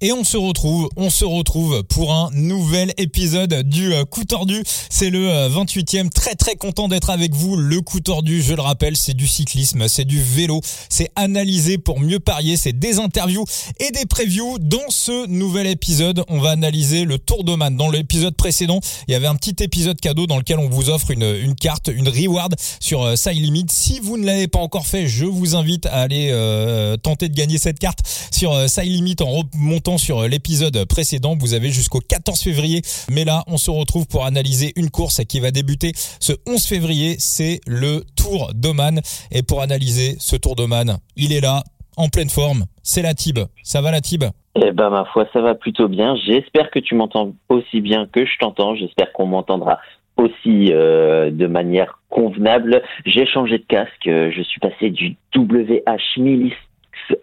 Et on se retrouve, on se retrouve pour un nouvel épisode du euh, coup tordu. C'est le 28e, euh, très très content d'être avec vous. Le coup tordu, je le rappelle, c'est du cyclisme, c'est du vélo, c'est analyser pour mieux parier, c'est des interviews et des previews. Dans ce nouvel épisode, on va analyser le Tour de Man. Dans l'épisode précédent, il y avait un petit épisode cadeau dans lequel on vous offre une, une carte, une reward sur euh, Side Limit. Si vous ne l'avez pas encore fait, je vous invite à aller tenter de gagner cette carte sur euh, Side Limit en remontant sur euh, l'épisode précédent. Vous avez jusqu'au 14 février. Mais là, on se retrouve pour analyser une course qui va débuter ce 11 février. C'est le Tour d'Oman. Et pour analyser ce Tour d'Oman, il est là, en pleine forme. C'est la Tib. Ça va la Tib? Eh ben ma foi, ça va plutôt bien. J'espère que tu m'entends aussi bien que je t'entends. J'espère qu'on m'entendra aussi euh, de manière convenable. J'ai changé de casque. Je suis passé du WH Milis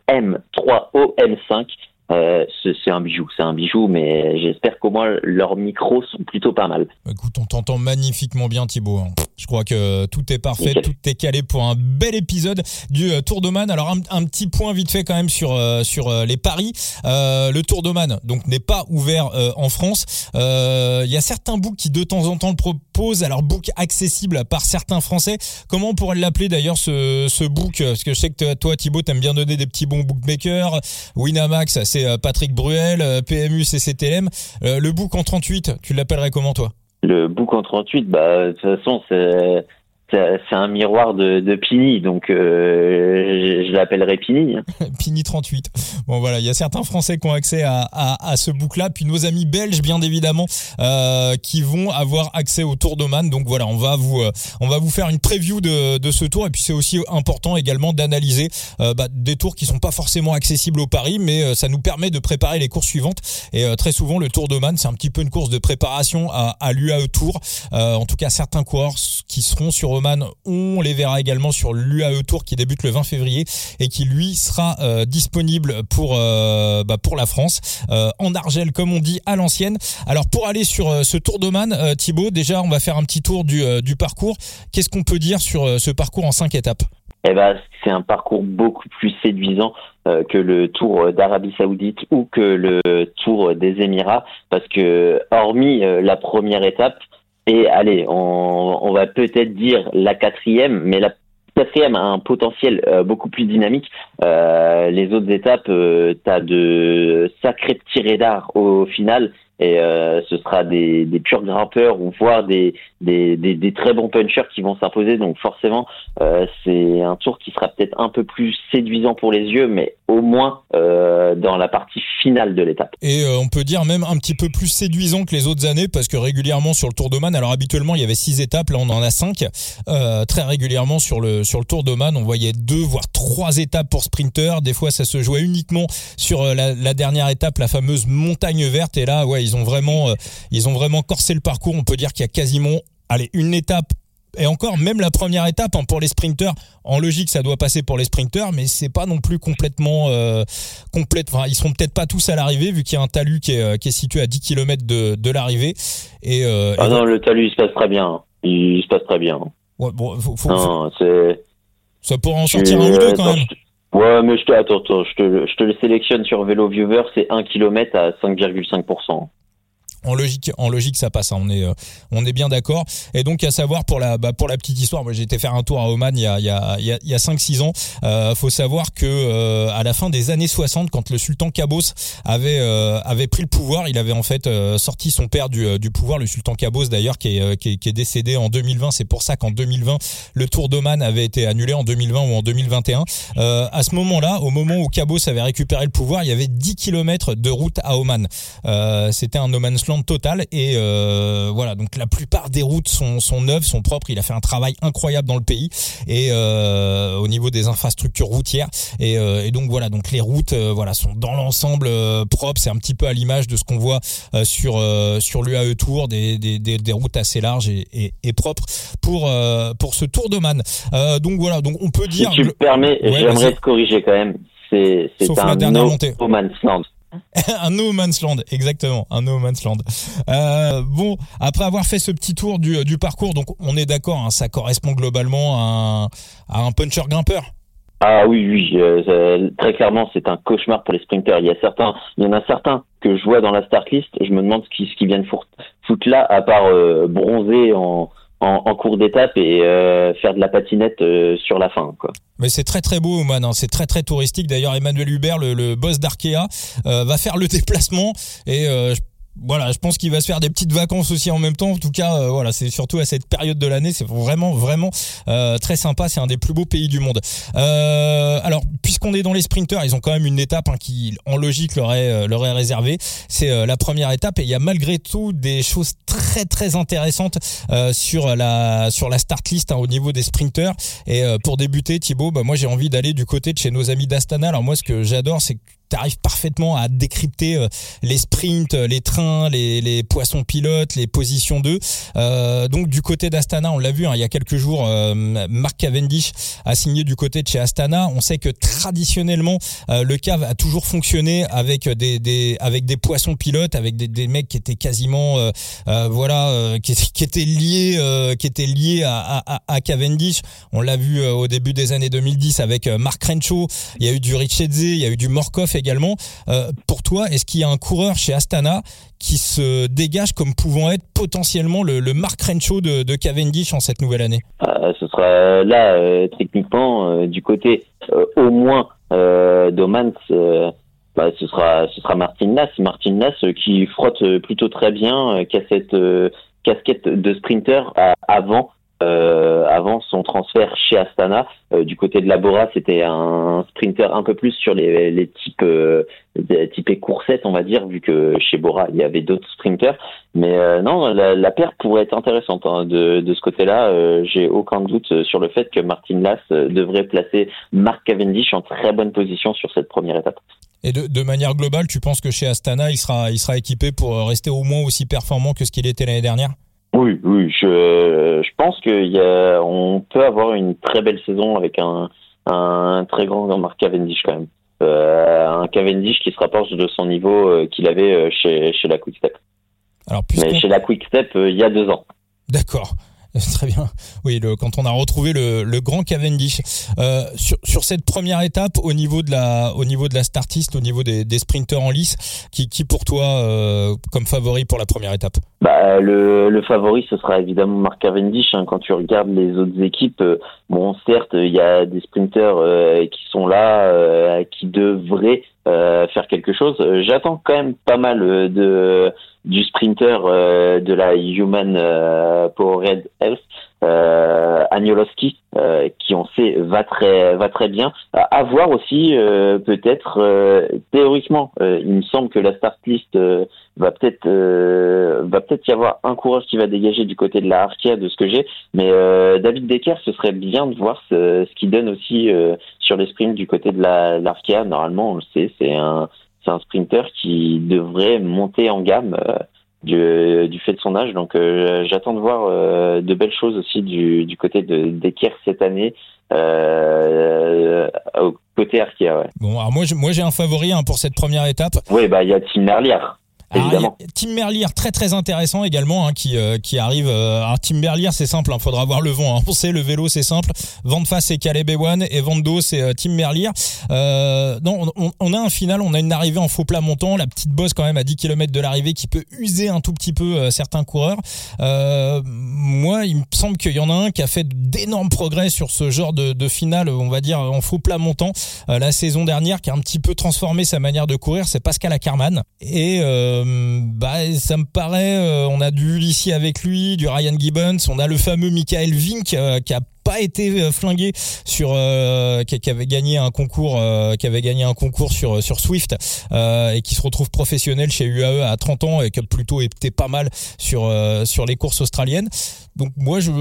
M3OL5 euh, c'est un bijou, c'est un bijou, mais j'espère qu'au moins leurs micros sont plutôt pas mal. Écoute, on t'entend magnifiquement bien, Thibaut. Hein. Je crois que tout est parfait, tout est calé pour un bel épisode du euh, Tour de Man. Alors un, petit point vite fait quand même sur euh, sur les paris. le Tour de Man donc n'est pas ouvert en France. Il y a certains books qui de temps en temps le proposent. Alors book accessible par certains Français. Comment on pourrait l'appeler d'ailleurs ce ce book? Parce que je sais que toi, Thibaut, t'aimes bien donner des petits bons bookmakers. Winamax, c'est euh, Patrick Bruel, euh, PMU, CCTLM. Euh, le bouc en 38, tu l'appellerais comment toi? Le bouc en 38, bah de toute façon c'est c'est un miroir de, de Pini, donc euh, je, l'appellerai Pini. Hein. Pini 38. Bon voilà, il y a certains Français qui ont accès à, à, à ce book-là, puis nos amis belges, bien évidemment, euh, qui vont avoir accès au Tour d'Oman. Donc voilà, on va vous, euh, on va vous faire une preview de, de ce tour, et puis c'est aussi important également d'analyser euh, bah, des tours qui sont pas forcément accessibles au Paris, mais euh, ça nous permet de préparer les courses suivantes. Et très souvent, le Tour d'Oman, c'est un petit peu une course de préparation à, à l'UAE Tour. en tout cas, certains coureurs qui seront sur on les verra également sur l'UAE Tour qui débute le 20 février et qui lui sera euh, disponible pour euh, bah, pour la France euh, en Argel comme on dit à l'ancienne. Alors pour aller sur ce Tour d'Oman, Thibaut, déjà on va faire un petit tour du, parcours. Qu'est-ce qu'on peut dire sur ce parcours en cinq étapes? Eh ben, c'est un parcours beaucoup plus séduisant que le Tour d'Arabie Saoudite ou que le Tour des Émirats, parce que hormis la première étape, et allez, on, on va peut-être dire la quatrième, mais la quatrième a un potentiel euh, beaucoup plus dynamique. Euh, les autres étapes, euh, tu de sacrés petits d'art au final et euh, ce sera des, des purs grimpeurs ou voire des, des, très bons punchers qui vont s'imposer. Donc forcément, euh, c'est un tour qui sera peut-être un peu plus séduisant pour les yeux, mais au moins euh, dans la partie finale de l'étape. Et on peut dire même un petit peu plus séduisant que les autres années parce que régulièrement sur le Tour de Man, alors habituellement il y avait six étapes, là on en a cinq. Très régulièrement sur le sur le Tour de Man, on voyait deux voire trois étapes pour sprinter. Des fois ça se jouait uniquement sur la, la dernière étape, la fameuse montagne verte. Et là ouais ils ont vraiment, euh, ils ont vraiment corsé le parcours. On peut dire qu'il y a quasiment, allez, une étape et encore même la première étape hein, pour les sprinteurs. En logique ça doit passer pour les sprinteurs mais c'est pas non plus complètement euh, complète enfin ils seront peut-être pas tous à l'arrivée vu qu'il y a un talus qui est, euh, qui est situé à 10 km de, de l'arrivée. Et, euh, ah non le talus il se passe très bien il se passe très bien ouais, bon faut, faut, non, ça pourrait en sortir un ou deux quand même Ouais, mais je te, attends, attends, je te, je te le sélectionne sur Vélo Viewer, c'est 1 km à 5,5% en logique, en logique, ça passe. Hein. On est, euh, on est bien d'accord. Et donc, à savoir pour la, bah, pour la petite histoire, moi j'ai été faire un tour à Oman il y a, il y a, il y a, 5-6 ans. Euh, faut savoir que euh, à la fin des années 60, quand le sultan Qaboos avait, euh, avait pris le pouvoir, il avait en fait sorti son père du, du pouvoir, le sultan Qaboos d'ailleurs, qui est, qui, est, décédé en 2020. C'est pour ça qu'en 2020, le tour d'Oman avait été annulé en 2020 ou en 2021. à ce moment-là, au moment où Qaboos avait récupéré le pouvoir, il y avait 10 km de route à Oman. C'était un no man's total et euh, voilà. Donc la plupart des routes sont, sont neuves sont propres. Il a fait un travail incroyable dans le pays et euh, au niveau des infrastructures routières. Et, euh, et donc voilà. Donc les routes voilà sont dans l'ensemble propres. C'est un petit peu à l'image de ce qu'on voit sur sur l'UAE Tour des, des, des, des, routes assez larges et, et, et propres pour pour ce Tour de Man. Donc voilà. Donc on peut dire si tu me permets j'aimerais te corriger quand même. C'est c'est un no man's land un no man's land, exactement, un no man's land. Euh, bon, après avoir fait ce petit tour du, parcours, donc on est d'accord, hein, ça correspond globalement à un, puncher grimpeur. Ah oui, oui, très clairement, c'est un cauchemar pour les sprinters. Il y a certains, il y en a certains que je vois dans la start list. Je me demande ce qu'ils viennent foutre, là, à part bronzer en, en, cours d'étape et faire de la patinette sur la fin. Quoi. Mais c'est très très beau, man. Hein. C'est très très touristique. D'ailleurs, Emmanuel Hubert, le, le boss d'Arkea, va faire le déplacement et voilà, je pense qu'il va se faire des petites vacances aussi en même temps. En tout cas, euh, voilà, c'est surtout à cette période de l'année, c'est vraiment vraiment euh, très sympa. C'est un des plus beaux pays du monde. Euh, alors, puisqu'on est dans les sprinters, ils ont quand même une étape hein, qui, en logique, leur est leur est réservée. C'est la première étape et il y a malgré tout des choses très très intéressantes sur la sur la start list hein, au niveau des sprinters. Et pour débuter, Thibaut, bah, moi j'ai envie d'aller du côté de chez nos amis d'Astana. Alors moi, ce que j'adore, c'est tu arrives parfaitement à décrypter euh, les sprints, euh, les trains, les, les poissons pilotes, les positions d'eux. Euh, donc du côté d'Astana, on l'a vu hein, il y a quelques jours, euh, Mark Cavendish a signé du côté de chez Astana. On sait que traditionnellement le cave a toujours fonctionné avec des, des avec des poissons pilotes, avec des, des mecs qui étaient quasiment voilà qui, qui, étaient liés qui étaient liés à, à, à Cavendish. On l'a vu au début des années 2010 avec Mark Renshaw. Il y a eu du Richedze, il y a eu du Morkov également. Euh, pour toi, est-ce qu'il y a un coureur chez Astana qui se dégage comme pouvant être potentiellement le, le Mark Renshaw de, Cavendish en cette nouvelle année? Euh, Ce sera là, euh, techniquement, du côté au moins d'Omans. Bah, ce sera ce sera Martin Nass, Martin Nass qui frotte plutôt très bien, qui a cette casquette de sprinter avant euh, avant son transfert chez Astana. Euh, du côté de Labora, c'était un sprinter un peu plus sur les, les types euh, coursettes, on va dire, vu que chez Bora il y avait d'autres sprinters. Mais euh, non, la, paire pourrait être intéressante hein. de, de ce côté-là. J'ai aucun doute sur le fait que Martin Lass devrait placer Mark Cavendish en très bonne position sur cette première étape. Et de, de, manière globale, tu penses que chez Astana, il sera, il sera équipé pour rester au moins aussi performant que ce qu'il était l'année dernière? Oui, oui, je, je pense qu'on peut avoir une très belle saison avec un, un très grand Mark Cavendish quand même. Euh, un Cavendish qui se rapproche de son niveau euh, qu'il avait euh, chez, chez la Quick Step. Alors, Mais chez la Quick Step, il y a deux ans. D'accord. Très bien. Oui, le, quand on a retrouvé le, le grand Cavendish euh, sur, sur cette première étape au niveau de la au niveau de la startiste, au niveau des, des sprinteurs en lice, qui, qui pour toi euh, comme favori pour la première étape? Bah, le, le favori ce sera évidemment Mark Cavendish. Hein, quand tu regardes les autres équipes, euh, bon certes il y a des sprinteurs euh, qui sont là, euh, qui devraient faire quelque chose. J'attends quand même pas mal de du sprinter euh, de la Human euh, Powered Health, euh, Agnoloski, euh, qui on sait va très va très bien. À voir aussi peut-être théoriquement, il me semble que la start list va peut-être va peut-être y avoir un coureur qui va dégager du côté de la Arkea de ce que j'ai, mais David Decker, ce serait bien de voir ce, ce qu'il donne aussi sur les sprints du côté de la l'Arkea. Normalement, on le sait, c'est un c'est un sprinter qui devrait monter en gamme euh, du, du, fait de son âge. Donc euh, j'attends de voir euh, de belles choses aussi du, du côté de d'Eker cette année. Euh, au côté Arkea, ouais. Bon, alors moi, moi j'ai un favori hein, pour cette première étape. Oui, bah il y a Tim Merlier. Tim Merlier, très très intéressant également, hein, qui euh, qui arrive. Euh, alors Tim Merlier, c'est simple, il hein, faudra voir le vent. Hein. On sait, le vélo, c'est simple. Vent de face, c'est Caleb Ewan, et vent de dos, c'est euh, Tim Merlier. Euh, non, on, on, a un final, on a une arrivée en faux plat montant, la petite bosse quand même à 10 km de l'arrivée qui peut user un tout petit peu certains coureurs. moi, il me semble qu'il y en a un qui a fait d'énormes progrès sur ce genre de, de finale, on va dire en faux plat montant la saison dernière, qui a un petit peu transformé sa manière de courir. C'est Pascal Ackermann et euh, bah, ça me paraît, euh, on a du ici avec lui, du Ryan Gibbons, on a le fameux Michael Vink euh, qui a pas été flingué sur qui, avait gagné un concours qui avait gagné un concours sur sur Swift et qui se retrouve professionnel chez UAE à 30 ans et qui a plutôt été pas mal sur sur les courses australiennes. Donc moi je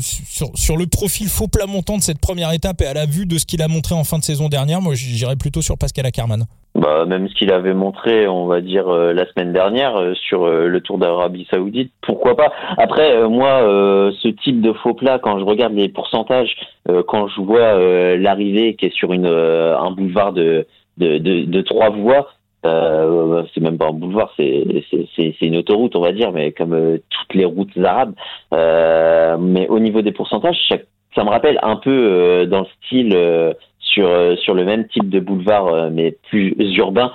sur sur le profil faux plat montant de cette première étape et à la vue de ce qu'il a montré en fin de saison dernière, moi j'irais plutôt sur Pascal Ackermann bah, même ce qu'il avait montré, on va dire euh, la semaine dernière euh, sur euh, le Tour d'Arabie Saoudite, pourquoi pas Après, moi, ce type de faux plat, quand je regarde les pourcentages, quand je vois l'arrivée qui est sur une un boulevard de de, de, trois voies, c'est même pas un boulevard, c'est c'est une autoroute, on va dire, mais comme toutes les routes arabes. mais au niveau des pourcentages, ça me rappelle un peu dans le style sur sur le même type de boulevard mais plus urbain,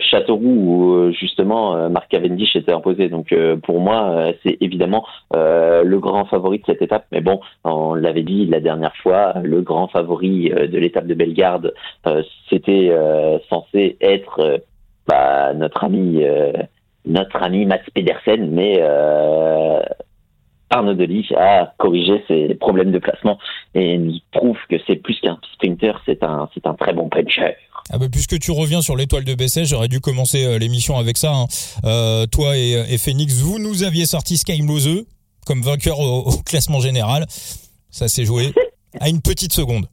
Châteauroux où justement Marc Cavendish était imposé. Donc pour moi, c'est évidemment le grand favori de cette étape. Mais bon, on l'avait dit la dernière fois, le grand favori de l'étape de Bellegarde, c'était censé être bah, notre ami notre ami Mats Pedersen, mais Arnaud Delis a corrigé ses problèmes de placement et nous prouve que c'est plus qu'un sprinter, c'est un, c'est un très bon puncher. Ah bah puisque tu reviens sur l'étoile de Bessèges, j'aurais dû commencer euh, l'émission avec ça. Hein. Euh, toi et, et, Phoenix, vous nous aviez sorti Sky Mlose comme vainqueur au, classement général. Ça s'est joué à une petite seconde.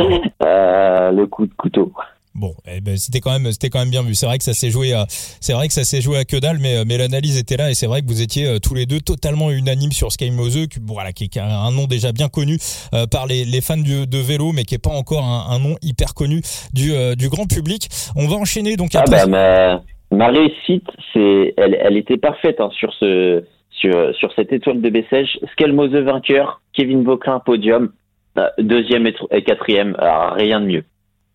Euh, le coup de couteau. Bon, eh ben, c'était quand même, c'était quand même bien vu. C'est vrai que ça s'est joué à, c'est vrai que ça s'est joué à que dalle, mais, mais l'analyse était là et c'est vrai que vous étiez euh, tous les deux totalement unanimes sur Sky Mose, qui, voilà, qui est un nom déjà bien connu euh, par les, les fans de, de, vélo, mais qui est pas encore un, un nom hyper connu du, euh, du grand public. On va enchaîner donc. Ah bah, ma, ma réussite, c'est, elle, elle était parfaite hein, sur ce, sur, sur cette étoile de Bessèges. Mose vainqueur, Kevin Vauquelin podium, deuxième et quatrième, rien de mieux.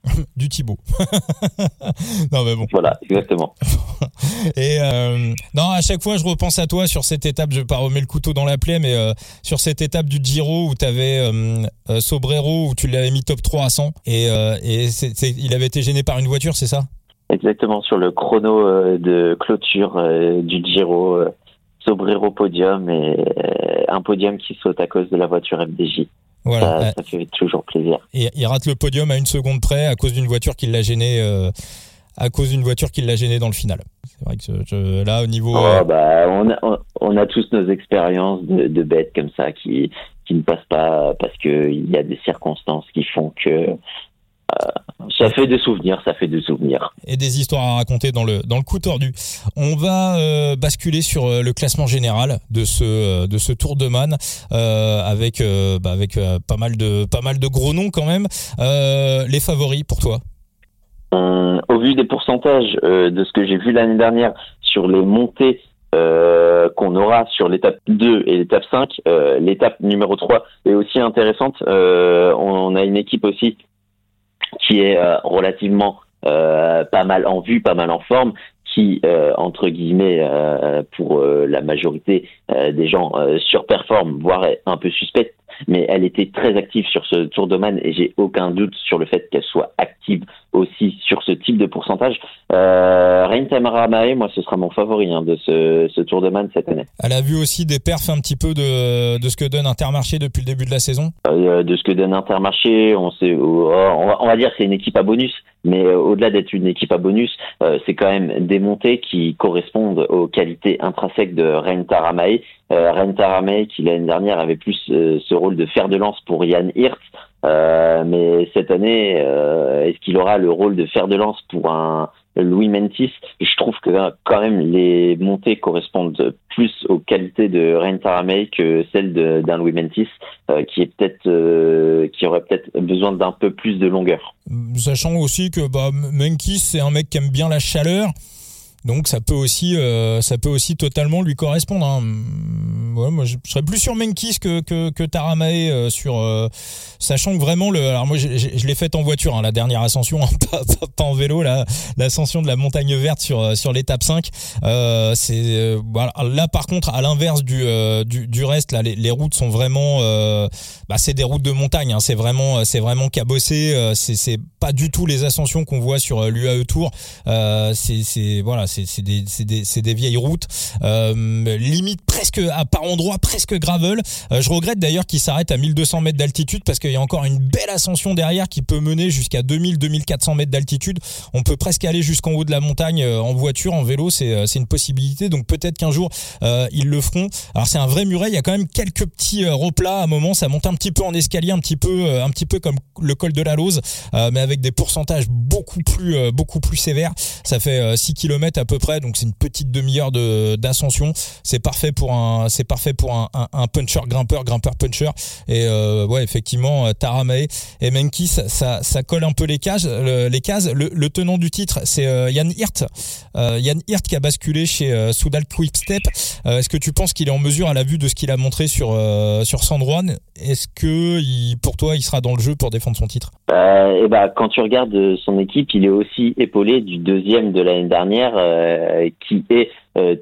du Thibaut. non mais bon. Voilà, exactement. Et euh, non, à chaque fois, je repense à toi sur cette étape. Je vais pas remettre le couteau dans la plaie, mais euh, sur cette étape du Giro où tu avais euh, Sobrero où tu l'avais mis top 3 à 100 et, et il avait été gêné par une voiture, c'est ça? Exactement sur le chrono de clôture du Giro. Sobrero podium et un podium qui saute à cause de la voiture FDJ. Voilà. Ça, fait toujours plaisir. Et il rate le podium à une seconde près à cause d'une voiture qui l'a gêné. Euh, à cause d'une voiture qui l'a gêné dans le final. C'est vrai que là, au niveau. Oh, euh, bah, on, a, on, a, tous nos expériences de, de, bêtes comme ça qui, qui ne passent pas parce qu'il y a des circonstances qui font que euh, ça fait des souvenirs, ça fait des souvenirs. Et des histoires à raconter dans le dans le coup tordu. On va euh, basculer sur euh, le classement général de ce de ce Tour de Man avec bah, avec pas mal de pas mal de gros noms quand même. les favoris pour toi? Au vu des pourcentages de ce que j'ai vu l'année dernière sur les montées qu'on aura sur l'étape 2 et l'étape 5. l'étape numéro 3 est aussi intéressante. on a une équipe aussi qui est euh, relativement euh, pas mal en vue, pas mal en forme, qui, euh, entre guillemets, pour la majorité des gens, surperforme, voire est un peu suspecte, mais elle était très active sur ce Tour de Man et j'ai aucun doute sur le fait qu'elle soit active aussi sur ce type de pourcentage. Euh, Reine Tamaramae, moi, ce sera mon favori hein, de ce, ce, Tour de Man cette année. Elle a vu aussi des perfs un petit peu de, de ce que donne Intermarché depuis le début de la saison euh, De ce que donne Intermarché, on, sait, oh, on, va, on va dire que c'est une équipe à bonus, mais euh, au-delà d'être une équipe à bonus, euh, c'est quand même des montées qui correspondent aux qualités intrinsèques de Reine Taramae. Euh, Taramae, qui l'année dernière avait plus euh, ce rôle de fer de lance pour Yann Hirtz, euh, mais cette année, euh, est-ce qu'il aura le rôle de fer de lance pour un Louis Mentis? Je trouve que quand même les montées correspondent plus aux qualités de Rein Taramei que celles d'un Louis Mentis, euh, qui est peut-être, qui aurait peut-être besoin d'un peu plus de longueur. Sachant aussi que bah, c'est un mec qui aime bien la chaleur. Donc ça peut aussi, euh, ça peut aussi totalement lui correspondre. Hein. Moi je serais plus sur Menkis que que, que Taramae euh, sur, euh, sachant que vraiment le, alors moi je, l'ai fait en voiture hein, la dernière ascension, hein, pas, en vélo, l'ascension de la montagne verte sur sur l'étape 5. c'est là par contre à l'inverse du, du, reste là, les, routes sont vraiment, bah c'est des routes de montagne. C'est vraiment vraiment cabossé. c'est c'est pas du tout les ascensions qu'on voit sur l'UAE Tour. c'est c'est voilà c'est des, vieilles routes, euh, limite presque à par endroit presque gravel. Euh, je regrette d'ailleurs qu'il s'arrête à 1200 mètres d'altitude parce qu'il y a encore une belle ascension derrière qui peut mener jusqu'à 2000-2400 mètres d'altitude. On peut presque aller jusqu'en haut de la montagne euh, en voiture, en vélo, c'est une possibilité. Donc peut-être qu'un jour ils le feront. Alors c'est un vrai muret, il y a quand même quelques petits replats à un moment, ça monte un petit peu en escalier, un petit peu, un petit peu comme le col de la Lose, mais avec des pourcentages beaucoup plus, beaucoup plus sévères. Ça fait 6 km à peu près, donc c'est une petite demi-heure de d'ascension. C'est parfait pour un, c'est parfait pour un, un, puncher grimpeur, grimpeur puncher. Et euh, ouais, effectivement, Taramae et Menki, ça, ça, colle un peu les cases. les cases. Le, tenant du titre, c'est Yann Hirt. Yann Hirt qui a basculé chez Soudal Quickstep. Est-ce que tu penses qu'il est en mesure, à la vue de ce qu'il a montré sur sur est-ce que pour toi, il sera dans le jeu pour défendre son titre? Euh, et bah, quand tu regardes son équipe, il est aussi épaulé du deuxième de l'année dernière, euh, qui est euh,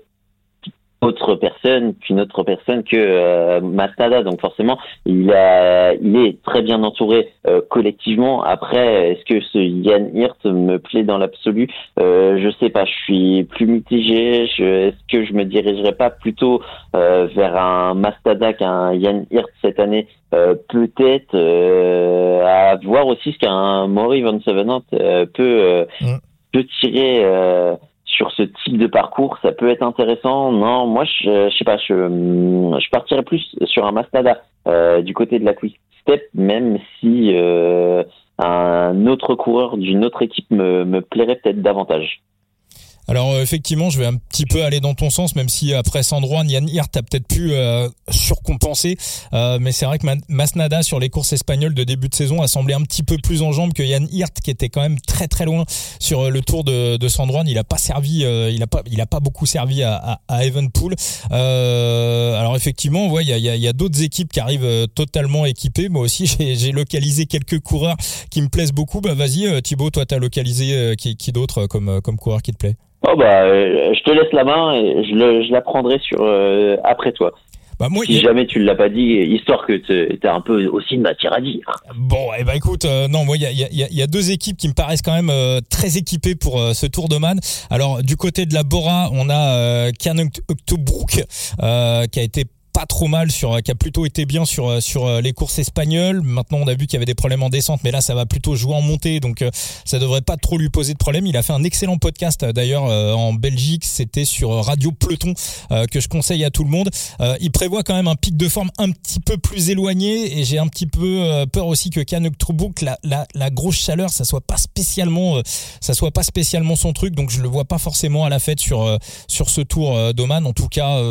autre personne qu'une autre personne que euh, Mastada. Donc forcément, il a, il est très bien entouré euh, collectivement. Après, est-ce que ce Yann Hirt me plaît dans l'absolu? Euh, Je sais pas. Je suis plus mitigé. Est-ce que je me dirigerai pas plutôt euh, vers un Mastada qu'un Yann Hirt cette année? Peut-être à voir aussi ce qu'un Maury Van Sevenant peut mm. peut tirer sur ce type de parcours, ça peut être intéressant. Non, moi, je, je sais pas, je, partirais plus sur un Mastada euh, du côté de la Quick Step, même si euh, un autre coureur d'une autre équipe me plairait peut-être davantage. Alors euh, effectivement, je vais un petit peu aller dans ton sens, même si après Sandroine, Yann Hirt a peut-être pu euh, surcompenser, euh, mais c'est vrai que Masnada sur les courses espagnoles de début de saison a semblé un petit peu plus en jambes que Yann Hirt, qui était quand même très très loin sur le tour de, de Sandroine. Il a pas servi, il a pas, il a pas beaucoup servi à, à, à Evenpool. alors effectivement, il y a, y a, d'autres équipes qui arrivent totalement équipées. Moi aussi, j'ai localisé quelques coureurs qui me plaisent beaucoup. Bah vas-y, Thibaut, toi, t'as localisé qui, qui d'autre comme comme coureur qui te plaît? Oh bah, euh, je te laisse la main et je, le, je la prendrai sur euh, après toi. Bah moi, si jamais tu ne l'as pas dit, histoire que tu as un peu aussi de matière à dire. Bon, et eh ben écoute, euh, non, moi il y a, y, a, y a, deux équipes qui me paraissent quand même très équipées pour ce Tour de Man. Alors du côté de la Bora, on a euh, Octobrook qui a été pas trop mal sur qui a plutôt été bien sur euh, sur euh, les courses espagnoles. Maintenant, on a vu qu'il y avait des problèmes en descente, mais là ça va plutôt jouer en montée, donc euh, ça devrait pas trop lui poser de problème. Il a fait un excellent podcast d'ailleurs en Belgique, c'était sur Radio Peloton que je conseille à tout le monde. il prévoit quand même un pic de forme un petit peu plus éloigné et j'ai un petit peu peur aussi que Troubouk la, la, la grosse chaleur, ça soit pas spécialement ça soit pas spécialement son truc, donc je le vois pas forcément à la fête sur sur ce Tour d'Oman. En tout cas,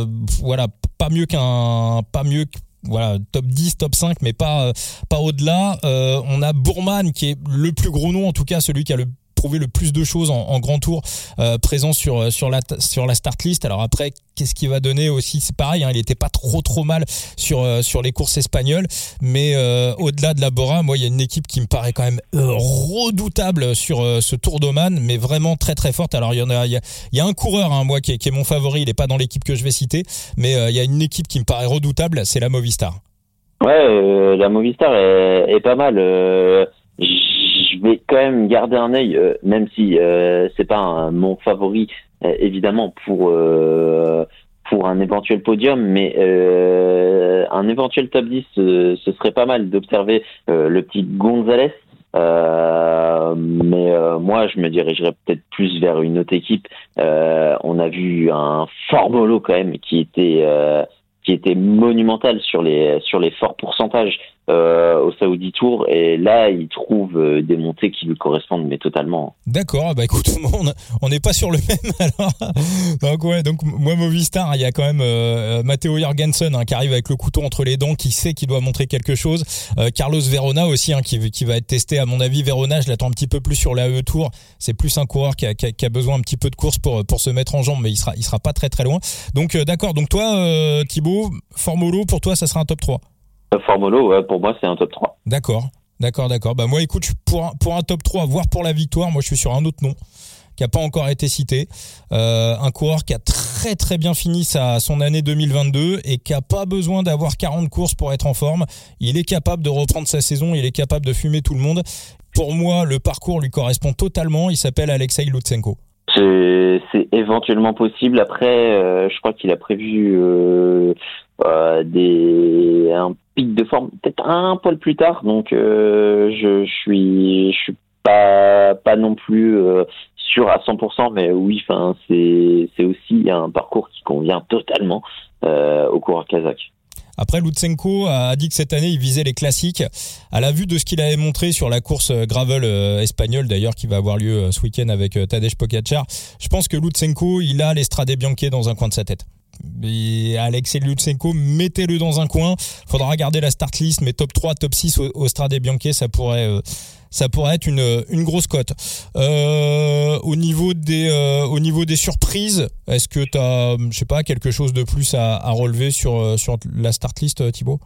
voilà, pas mieux qu'un pas mieux voilà top 10 top 5 mais pas pas au-delà. Euh, on a Bourman qui est le plus gros nom en tout cas celui qui a le prouvé le plus de choses en, grand tour euh, présent sur sur la sur la start list. Alors après, qu'est-ce qu'il va donner aussi? C'est pareil, hein, il était pas trop trop mal sur euh, sur les courses espagnoles, mais euh, au-delà de la Bora, moi il y a une équipe qui me paraît quand même redoutable sur ce Tour d'Oman, mais vraiment très très forte. Alors il y en a il y a, un coureur hein, moi qui est, qui est mon favori, il est pas dans l'équipe que je vais citer, mais il y a une équipe qui me paraît redoutable, c'est la Movistar. Ouais, la Movistar est, est pas mal je vais quand même garder un œil, euh, même si euh, c'est pas mon favori euh, évidemment pour pour un éventuel podium, mais un éventuel top 10, ce serait pas mal d'observer le petit Gonzalez. mais moi, je me dirigerais peut-être plus vers une autre équipe. on a vu un Formolo quand même qui était qui était monumental sur les sur les forts pourcentages euh, au Saudi Tour et là il trouve euh, des montées qui lui correspondent mais totalement. D'accord, bah écoute, on n'est pas sur le même alors. donc ouais, donc moi Movistar, il y a quand même euh, Matteo Jorgensen hein, qui arrive avec le couteau entre les dents, qui sait qu'il doit montrer quelque chose. Carlos Verona aussi hein, qui, va être testé à mon avis. Verona, je l'attends un petit peu plus sur l'AE Tour. C'est plus un coureur qui a, besoin un petit peu de course pour se mettre en jambe, mais il sera sera pas très très loin. Donc d'accord, donc toi Thibaut, Formolo pour toi ça sera un top 3. Formolo, pour moi, c'est un top 3. D'accord, d'accord, d'accord. Bah moi, écoute, pour un, pour un top 3, voire pour la victoire, moi, je suis sur un autre nom qui a pas encore été cité. Euh, un coureur qui a très très bien fini sa son année 2022 et qui a pas besoin d'avoir 40 courses pour être en forme. Il est capable de reprendre sa saison, il est capable de fumer tout le monde. Pour moi, le parcours lui correspond totalement. Il s'appelle Alexei Lutsenko. C'est éventuellement possible. Après, euh, je crois qu'il a prévu euh, des un de forme peut-être un poil plus tard. Donc euh, je, suis je suis pas pas non plus euh, sûr à 100%, mais oui, enfin c'est c'est aussi un parcours qui convient totalement au coureur kazakh. Après, Lutsenko a dit que cette année, il visait les classiques. À la vue de ce qu'il avait montré sur la course gravel espagnole, d'ailleurs, qui va avoir lieu ce week-end avec Tadej Pogacar, je pense que Lutsenko, il a l'Estrade Bianche dans un coin de sa tête. Et Alexei Lutsenko, mettez-le dans un coin. Faudra regarder la start list, mais top 3, top 6 au, au Strade Bianche, ça pourrait, euh, ça pourrait être une, une grosse cote. Euh, au niveau des, euh, au niveau des surprises, est-ce que tu as, je sais pas, quelque chose de plus à, à relever sur, sur la start list, Thibaut?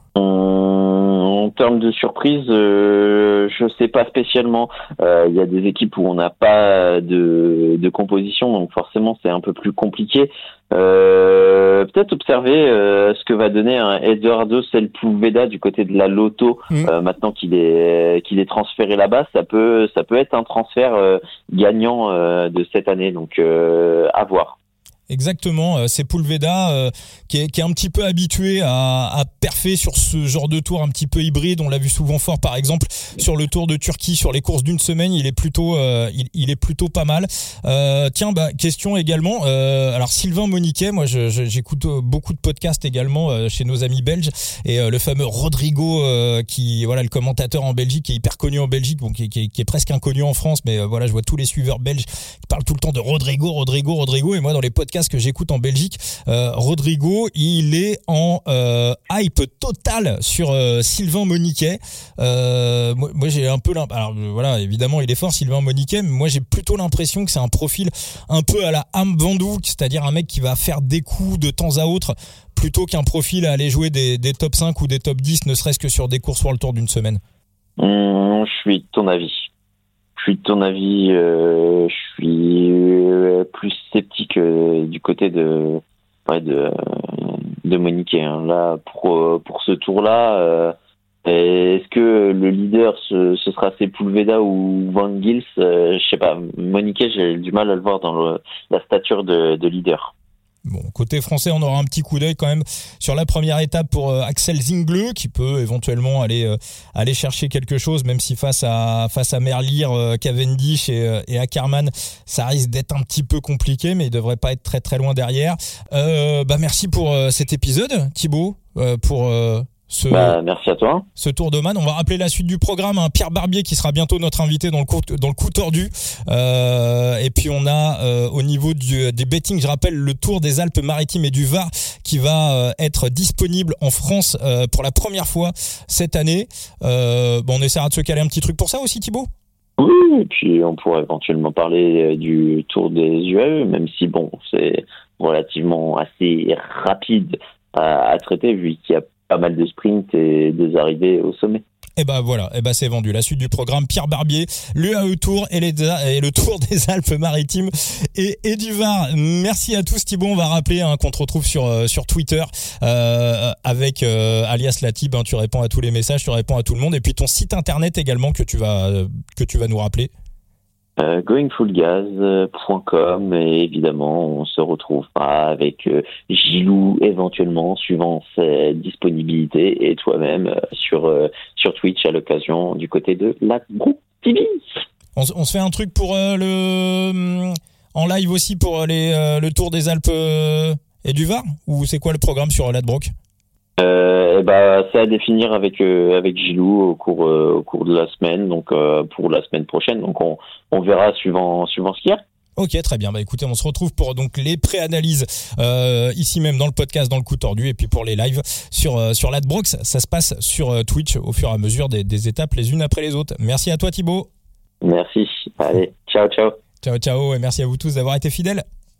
En termes de surprise, euh, je sais pas spécialement. Il y a des équipes où on n'a pas de, de, composition, donc forcément c'est un peu plus compliqué. Euh, peut-être observer euh, ce que va donner un Eduardo Sepulveda du côté de la Loto mm. euh, maintenant qu'il est qu'il est transféré là-bas. Ça peut ça peut être un transfert gagnant de cette année, donc à voir. Exactement, euh, c'est Poulveda euh, qui, est, un petit peu habitué à, à sur ce genre de tour un petit peu hybride. On l'a vu souvent fort, par exemple, sur le Tour de Turquie, sur les courses d'une semaine, il est plutôt, euh, il, est plutôt pas mal. Tiens, bah, question également. alors Sylvain Moniquet, moi, j'écoute beaucoup de podcasts également chez nos amis belges et le fameux Rodrigo, qui, voilà, le commentateur en Belgique, qui est hyper connu en Belgique, bon, qui, qui, qui, est presque inconnu en France, mais voilà, je vois tous les suiveurs belges qui parlent tout le temps de Rodrigo, Rodrigo, Rodrigo, et moi dans les podcasts que j'écoute en Belgique, euh, Rodrigo, il est en euh, hype total sur euh, Sylvain Moniquet. moi, j'ai un peu alors voilà, évidemment, il est fort Sylvain Moniquet, mais moi j'ai plutôt l'impression que c'est un profil un peu à la Ham Vandou, c'est-à-dire un mec qui va faire des coups de temps à autre plutôt qu'un profil à aller jouer des, top 5 ou des top 10 ne serait-ce que sur des courses le Tour d'une semaine. Mmh, je suis ton avis je suis de ton avis, euh, je suis euh, plus sceptique euh, du côté de de, de Monique. Hein. Là, pour pour ce tour-là, est-ce que le leader ce, sera Sepulveda ou Van Gils Je sais pas. Monique, j'ai du mal à le voir dans la stature de, de leader. Bon, côté français, on aura un petit coup d'œil quand même sur la première étape pour euh, Axel Zingle qui peut éventuellement aller euh, aller chercher quelque chose, même si face à face euh, Cavendish et, et Ackerman, ça risque d'être un petit peu compliqué, mais il devrait pas être très très loin derrière. bah merci pour cet épisode, Thibaut, pour ce, bah, merci à toi. Ce tour de man. On va rappeler la suite du programme. Hein. Pierre Barbier qui sera bientôt notre invité dans le coup, dans le coup tordu. Euh, et puis on a euh, au niveau du, des betting, je rappelle le Tour des Alpes-Maritimes et du Var qui va euh, être disponible en France pour la première fois cette année. bon, on essaiera de se caler un petit truc pour ça aussi, Thibaut? Oui, et puis on pourrait éventuellement parler du Tour des UAE, même si bon, c'est relativement assez rapide à, à traiter vu qu'il y a pas mal de sprints et des arrivées au sommet. Et eh ben voilà, et eh ben c'est vendu. La suite du programme Pierre Barbier, l'UAE Tour et, le Tour des Alpes-Maritimes et, et, du Var. Merci à tous Thibaut, on va rappeler hein, qu'on te retrouve sur euh, sur Twitter euh, avec euh, alias Latib, hein, tu réponds à tous les messages, tu réponds à tout le monde et puis ton site internet également que tu vas que tu vas nous rappeler. Euh, goingfullgaz.com et évidemment on se retrouvera avec euh, Gilou éventuellement suivant ses disponibilités et toi-même euh, sur euh, Twitch à l'occasion du côté de la groupe TV. On, se fait un truc pour le en live aussi pour les le tour des Alpes et du Var? Ou c'est quoi le programme sur Ladbroke? Euh, ben, c'est à définir avec euh, avec Gilou au cours euh, au cours de la semaine, donc euh, pour la semaine prochaine. Donc on, on verra suivant suivant ce qu'il y a. Ok, très bien. Bah écoutez, on se retrouve pour donc les pré-analyses ici même dans le podcast, dans le coup tordu, et puis pour les lives sur sur l'Adbrox, ça se passe sur Twitch au fur et à mesure des, des étapes les unes après les autres. Merci à toi Thibaut. Merci. Allez, ciao ciao. Ciao ciao et merci à vous tous d'avoir été fidèles.